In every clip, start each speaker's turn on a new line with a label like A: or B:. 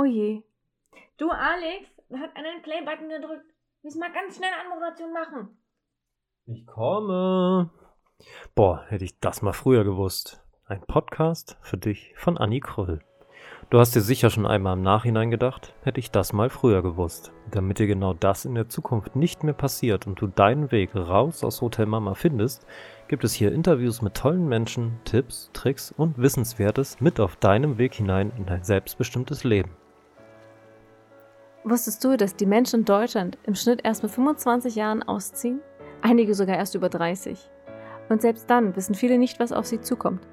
A: Oh je. Du, Alex, hat einer den Play-Button gedrückt. Müssen mal ganz schnell Anmoderation machen.
B: Ich komme. Boah, hätte ich das mal früher gewusst. Ein Podcast für dich von Annie Kröll. Du hast dir sicher schon einmal im Nachhinein gedacht, hätte ich das mal früher gewusst. Damit dir genau das in der Zukunft nicht mehr passiert und du deinen Weg raus aus Hotel Mama findest, gibt es hier Interviews mit tollen Menschen, Tipps, Tricks und Wissenswertes mit auf deinem Weg hinein in dein selbstbestimmtes Leben.
A: Wusstest du, dass die Menschen in Deutschland im Schnitt erst mit 25 Jahren ausziehen? Einige sogar erst über 30. Und selbst dann wissen viele nicht, was auf sie zukommt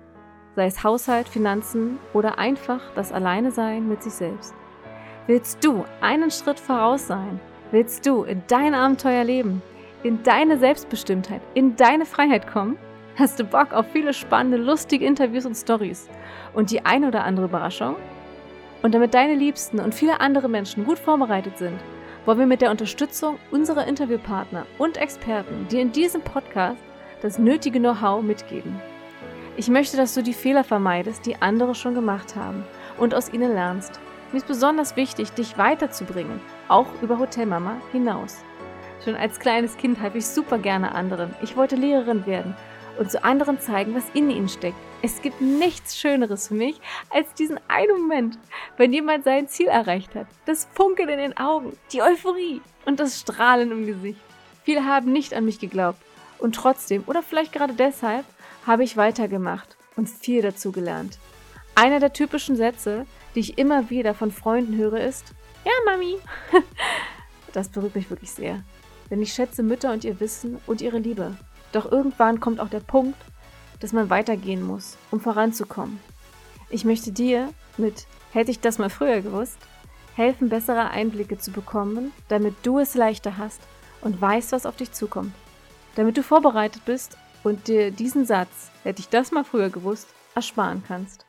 A: sei es Haushalt, Finanzen oder einfach das Alleinesein mit sich selbst. Willst du einen Schritt voraus sein? Willst du in dein Abenteuer leben, in deine Selbstbestimmtheit, in deine Freiheit kommen? Hast du Bock auf viele spannende, lustige Interviews und Stories und die ein oder andere Überraschung? Und damit deine Liebsten und viele andere Menschen gut vorbereitet sind, wollen wir mit der Unterstützung unserer Interviewpartner und Experten dir in diesem Podcast das nötige Know-how mitgeben. Ich möchte, dass du die Fehler vermeidest, die andere schon gemacht haben und aus ihnen lernst. Mir ist besonders wichtig, dich weiterzubringen, auch über Hotelmama hinaus. Schon als kleines Kind half ich super gerne anderen. Ich wollte Lehrerin werden und zu anderen zeigen, was in ihnen steckt. Es gibt nichts Schöneres für mich als diesen einen Moment, wenn jemand sein Ziel erreicht hat. Das Funkeln in den Augen, die Euphorie und das Strahlen im Gesicht. Viele haben nicht an mich geglaubt und trotzdem oder vielleicht gerade deshalb habe ich weitergemacht und viel dazu gelernt. Einer der typischen Sätze, die ich immer wieder von Freunden höre, ist: Ja, Mami. das berührt mich wirklich sehr. Denn ich schätze Mütter und ihr Wissen und ihre Liebe. Doch irgendwann kommt auch der Punkt, dass man weitergehen muss, um voranzukommen. Ich möchte dir mit Hätte ich das mal früher gewusst, helfen, bessere Einblicke zu bekommen, damit du es leichter hast und weißt, was auf dich zukommt. Damit du vorbereitet bist und dir diesen Satz, hätte ich das mal früher gewusst, ersparen kannst.